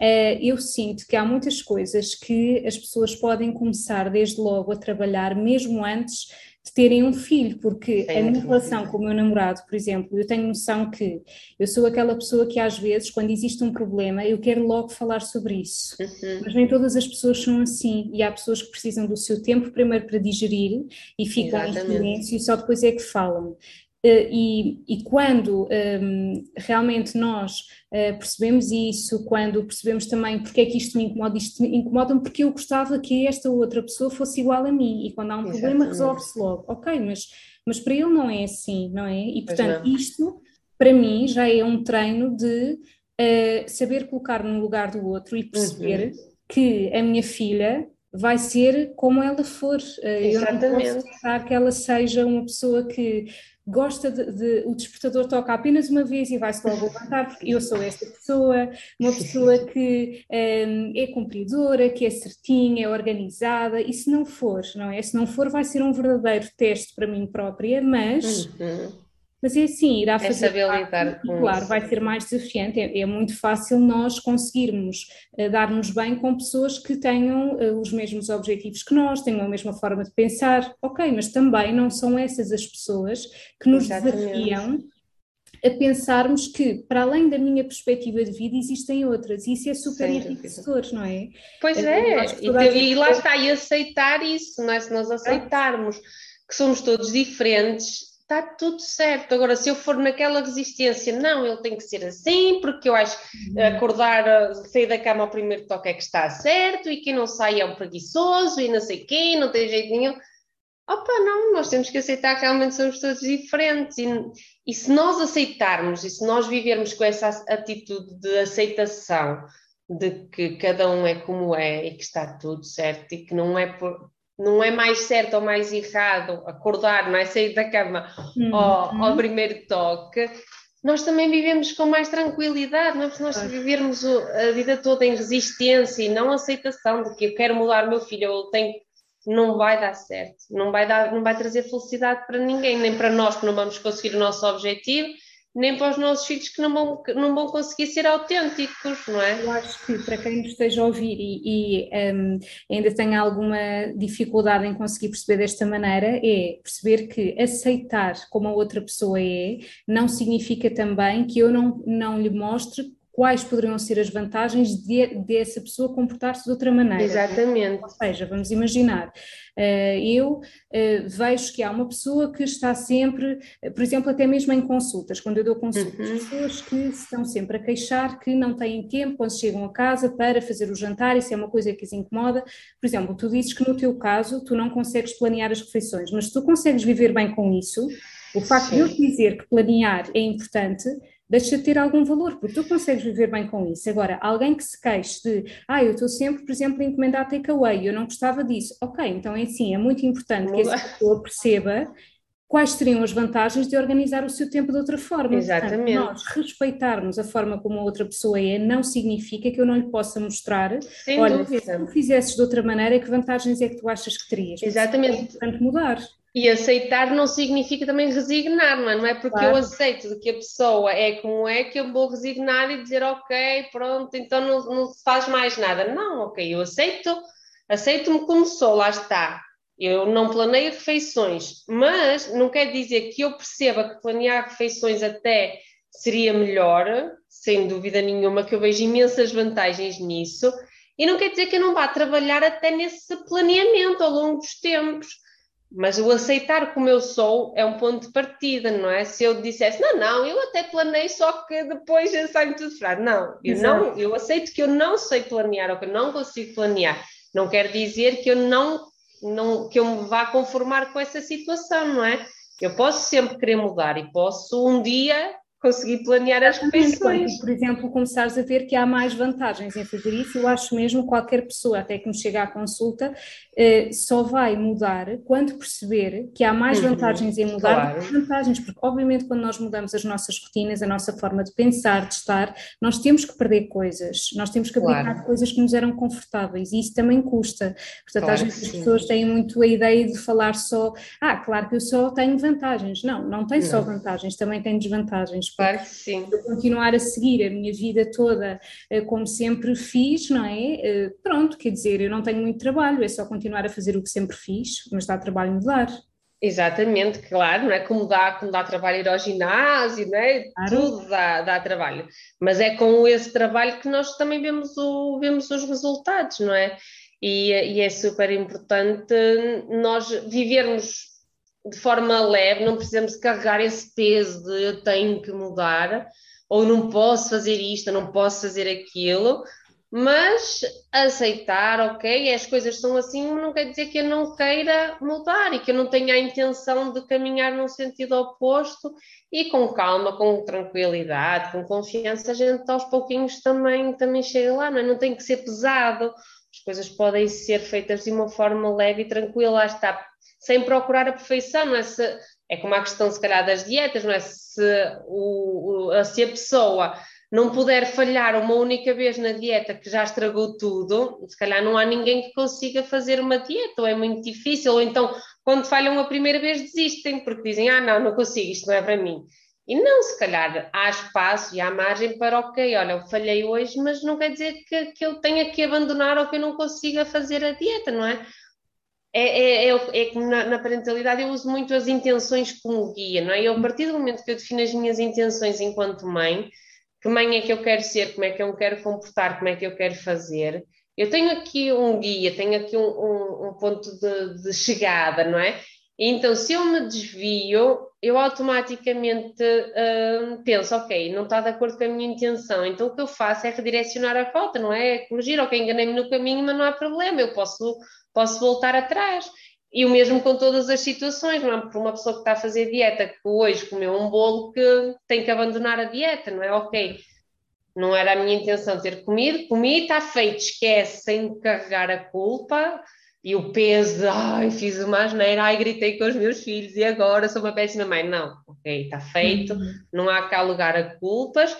Uh, eu sinto que há muitas coisas que as pessoas podem começar desde logo a trabalhar, mesmo antes de terem um filho, porque Sim, a minha relação com o meu namorado, por exemplo, eu tenho noção que eu sou aquela pessoa que às vezes, quando existe um problema, eu quero logo falar sobre isso. Uhum. Mas nem todas as pessoas são assim, e há pessoas que precisam do seu tempo primeiro para digerir e ficam Exatamente. em silêncio e só depois é que falam. Uh, e, e, quando um, ehm, realmente nós uh, percebemos isso, quando percebemos também porque é que isto me incomoda, isto me incomoda porque eu gostava que esta outra pessoa fosse igual a mim, e quando há um Exatamente. problema resolve-se logo, ok, mas, mas para ele não é assim, não é? E portanto isto para mim já é um treino de uh, saber colocar no lugar do outro e perceber uhum. que a minha filha vai ser como ela for. Exatamente. Eu não posso deixar que ela seja uma pessoa que gosta de, de, o despertador toca apenas uma vez e vai-se logo levantar, porque eu sou essa pessoa, uma pessoa que um, é cumpridora, que é certinha, é organizada, e se não for, não é? Se não for, vai ser um verdadeiro teste para mim própria, mas uhum. Mas é assim, irá fazer. É saber lidar com Claro, vai ser mais desafiante. É, é muito fácil nós conseguirmos uh, dar-nos bem com pessoas que tenham uh, os mesmos objetivos que nós, tenham a mesma forma de pensar. Ok, mas também não são essas as pessoas que nos Exatamente. desafiam a pensarmos que, para além da minha perspectiva de vida, existem outras, e isso é super enriquecedor, não é? Pois é, e, e, lá está, e aceitar isso, não é? Se nós aceitarmos que somos todos diferentes, está tudo certo. Agora, se eu for naquela resistência, não, ele tem que ser assim, porque eu acho que uhum. acordar, sair da cama ao primeiro toque é que está certo, e quem não sai é um preguiçoso, e não sei quem, não tem jeito nenhum. Opa, não, nós temos que aceitar que realmente somos todos diferentes. E, e se nós aceitarmos, e se nós vivermos com essa atitude de aceitação, de que cada um é como é e que está tudo certo e que não é por, não é mais certo ou mais errado acordar, não é sair da cama uhum. ao, ao, primeiro toque, nós também vivemos com mais tranquilidade, não é? Porque nós vivermos a vida toda em resistência e não aceitação de que eu quero mudar o meu filho, ou tenho não vai dar certo, não vai dar, não vai trazer felicidade para ninguém, nem para nós que não vamos conseguir o nosso objetivo, nem para os nossos filhos que não vão, não vão conseguir ser autênticos, não é? Eu acho que para quem nos esteja a ouvir e, e um, ainda tenha alguma dificuldade em conseguir perceber desta maneira, é perceber que aceitar como a outra pessoa é, não significa também que eu não, não lhe mostre quais poderiam ser as vantagens de, dessa pessoa comportar-se de outra maneira. Exatamente. Ou seja, vamos imaginar, eh, eu eh, vejo que há uma pessoa que está sempre, por exemplo, até mesmo em consultas, quando eu dou consultas, uhum. pessoas que estão sempre a queixar que não têm tempo quando chegam a casa para fazer o jantar, isso é uma coisa que as incomoda. Por exemplo, tu dizes que no teu caso tu não consegues planear as refeições, mas tu consegues viver bem com isso, o facto Sim. de eu dizer que planear é importante deixa de ter algum valor, porque tu consegues viver bem com isso. Agora, alguém que se queixe de, ah, eu estou sempre, por exemplo, a encomendar takeaway, eu não gostava disso. Ok, então é assim, é muito importante que essa pessoa perceba quais seriam as vantagens de organizar o seu tempo de outra forma. Exatamente. Portanto, nós respeitarmos a forma como a outra pessoa é não significa que eu não lhe possa mostrar, Sem olha, dúvida. se tu fizesses de outra maneira, que vantagens é que tu achas que terias? Exatamente. É importante mudar. E aceitar não significa também resignar, não é? Não é porque claro. eu aceito que a pessoa é como é que eu vou resignar e dizer ok, pronto, então não, não faz mais nada. Não, ok, eu aceito, aceito-me como sou, lá está. Eu não planeio refeições, mas não quer dizer que eu perceba que planear refeições até seria melhor, sem dúvida nenhuma, que eu vejo imensas vantagens nisso, e não quer dizer que eu não vá trabalhar até nesse planeamento ao longo dos tempos mas o aceitar como eu sou é um ponto de partida, não é? Se eu dissesse, não, não, eu até planei, só que depois sai tudo fraco. Não, eu não, eu aceito que eu não sei planear ou que eu não consigo planear. Não quer dizer que eu não, não que eu me vá conformar com essa situação, não é? Eu posso sempre querer mudar e posso um dia conseguir planear as refeições. Por exemplo, começares a ver que há mais vantagens em fazer isso, eu acho mesmo qualquer pessoa, até que me chega à consulta, eh, só vai mudar quando perceber que há mais uhum, vantagens em mudar claro. do que vantagens, porque obviamente quando nós mudamos as nossas rotinas, a nossa forma de pensar, de estar, nós temos que perder coisas, nós temos que aplicar claro. coisas que nos eram confortáveis e isso também custa. Portanto, claro às vezes as pessoas têm muito a ideia de falar só, ah, claro que eu só tenho vantagens. Não, não tem não. só vantagens, também tem desvantagens. Claro que sim. Eu continuar a seguir a minha vida toda eh, como sempre fiz, não é? Eh, pronto, quer dizer, eu não tenho muito trabalho, é só continuar continuar a fazer o que sempre fiz, mas dá trabalho mudar. Exatamente, claro, não é como dá, como dá trabalho ir ao ginásio, não é? Claro. Tudo dá, dá trabalho. Mas é com esse trabalho que nós também vemos, o, vemos os resultados, não é? E, e é super importante nós vivermos de forma leve, não precisamos carregar esse peso de eu tenho que mudar, ou não posso fazer isto, não posso fazer aquilo, mas aceitar, ok, as coisas são assim, não quer dizer que eu não queira mudar e que eu não tenha a intenção de caminhar num sentido oposto e com calma, com tranquilidade, com confiança, a gente aos pouquinhos também, também chega lá, não, é? não tem que ser pesado, as coisas podem ser feitas de uma forma leve e tranquila, lá está, sem procurar a perfeição, não é? Se, é como a questão, se calhar, das dietas, não é? Se, o, o, se a pessoa não puder falhar uma única vez na dieta que já estragou tudo, se calhar não há ninguém que consiga fazer uma dieta, ou é muito difícil, ou então quando falham a primeira vez desistem, porque dizem, ah não, não consigo, isto não é para mim. E não, se calhar há espaço e há margem para, ok, olha, eu falhei hoje, mas não quer dizer que, que eu tenha que abandonar ou que eu não consiga fazer a dieta, não é? É, é, é, é que na, na, parentalidade eu uso muito as intenções como guia, não é? Eu, a partir do momento que eu defino as minhas intenções enquanto mãe, que mãe é que eu quero ser, como é que eu me quero comportar, como é que eu quero fazer. Eu tenho aqui um guia, tenho aqui um, um, um ponto de, de, chegada, não é? Então, se eu me desvio, eu automaticamente uh, penso, ok, não está de acordo com a minha intenção, então o que eu faço é redirecionar a rota, não é? Corrigir, ok, enganei-me no caminho, mas não há problema, eu posso, posso voltar atrás. E o mesmo com todas as situações, não é? Por uma pessoa que está a fazer dieta, que hoje comeu um bolo que tem que abandonar a dieta, não é? Ok, não era a minha intenção ter comido, comi, está feito, esquece, sem carregar a culpa e o peso ai, fiz uma asneira, ai, gritei com os meus filhos e agora sou uma péssima mãe. Não, ok, está feito, uhum. não há cá lugar a culpas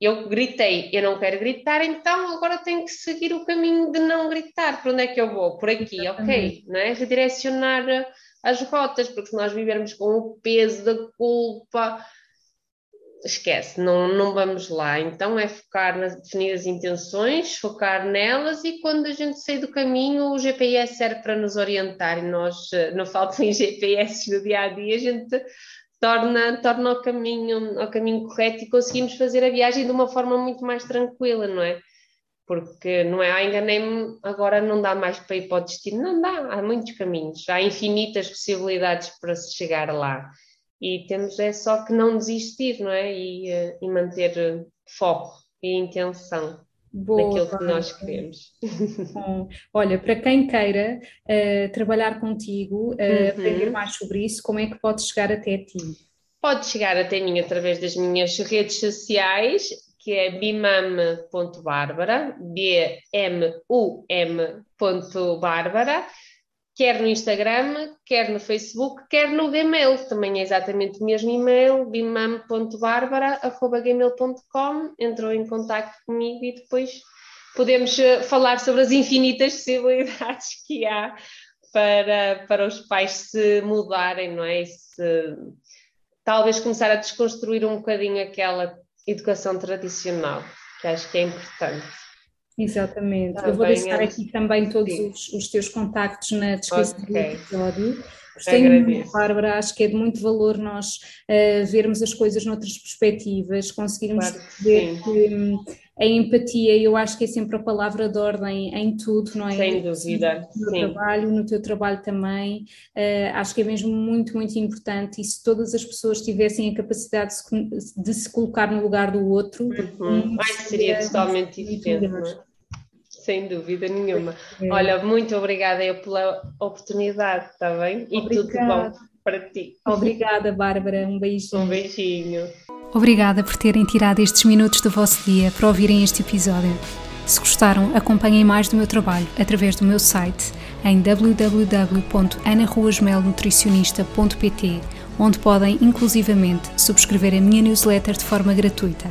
eu gritei, eu não quero gritar, então agora tenho que seguir o caminho de não gritar. Para onde é que eu vou? Por aqui, ok, não é? Redirecionar as rotas, porque se nós vivermos com o peso da culpa, esquece, não, não vamos lá. Então é focar nas definir as intenções, focar nelas e quando a gente sair do caminho, o GPS serve para nos orientar e nós, não faltam GPS no dia a dia, a gente torna, torna o, caminho, o caminho correto e conseguimos fazer a viagem de uma forma muito mais tranquila, não é? Porque não é, ah, enganei-me, agora não dá mais para ir para o destino. Não dá, há muitos caminhos, há infinitas possibilidades para se chegar lá. E temos é só que não desistir, não é? E, eh, e manter foco e intenção. Boa, naquilo que nós queremos. Bom, olha, para quem queira uh, trabalhar contigo, uh, uhum. aprender mais sobre isso, como é que pode chegar até ti? Pode chegar até mim através das minhas redes sociais, que é bimam.bárbara, B-M-U-M.bárbara, quer no Instagram, quer no Facebook, quer no Gmail, também é exatamente o mesmo e-mail, bimam.barbara.gmail.com, entrou em contato comigo e depois podemos eh, falar sobre as infinitas possibilidades que há para, para os pais se mudarem, não é? Se, talvez começar a desconstruir um bocadinho aquela educação tradicional, que acho que é importante. Exatamente. Eu vou deixar aqui também todos os, os, teus contactos na descrição okay. do episódio. Gostei muito, Bárbara, acho que é de muito valor nós uh, vermos as coisas noutras perspectivas, conseguirmos claro, ver que um, a empatia, eu acho que é sempre a palavra de ordem em tudo, não é? Sem dúvida. No trabalho, no teu trabalho também, uh, acho que é mesmo muito, muito importante e se todas as pessoas tivessem a capacidade de se, de se colocar no lugar do outro, uhum. Ai, seria, seria totalmente diferente sem dúvida nenhuma. É. Olha, muito obrigada eu pela oportunidade, está bem? E obrigada. tudo bom para ti. Obrigada, Bárbara. Um beijinho. Um beijinho. Obrigada por terem tirado estes minutos do vosso dia para ouvirem este episódio. Se gostaram, acompanhem mais do meu trabalho através do meu site em www.anaruasmelnutricionista.pt, onde podem inclusivamente subscrever a minha newsletter de forma gratuita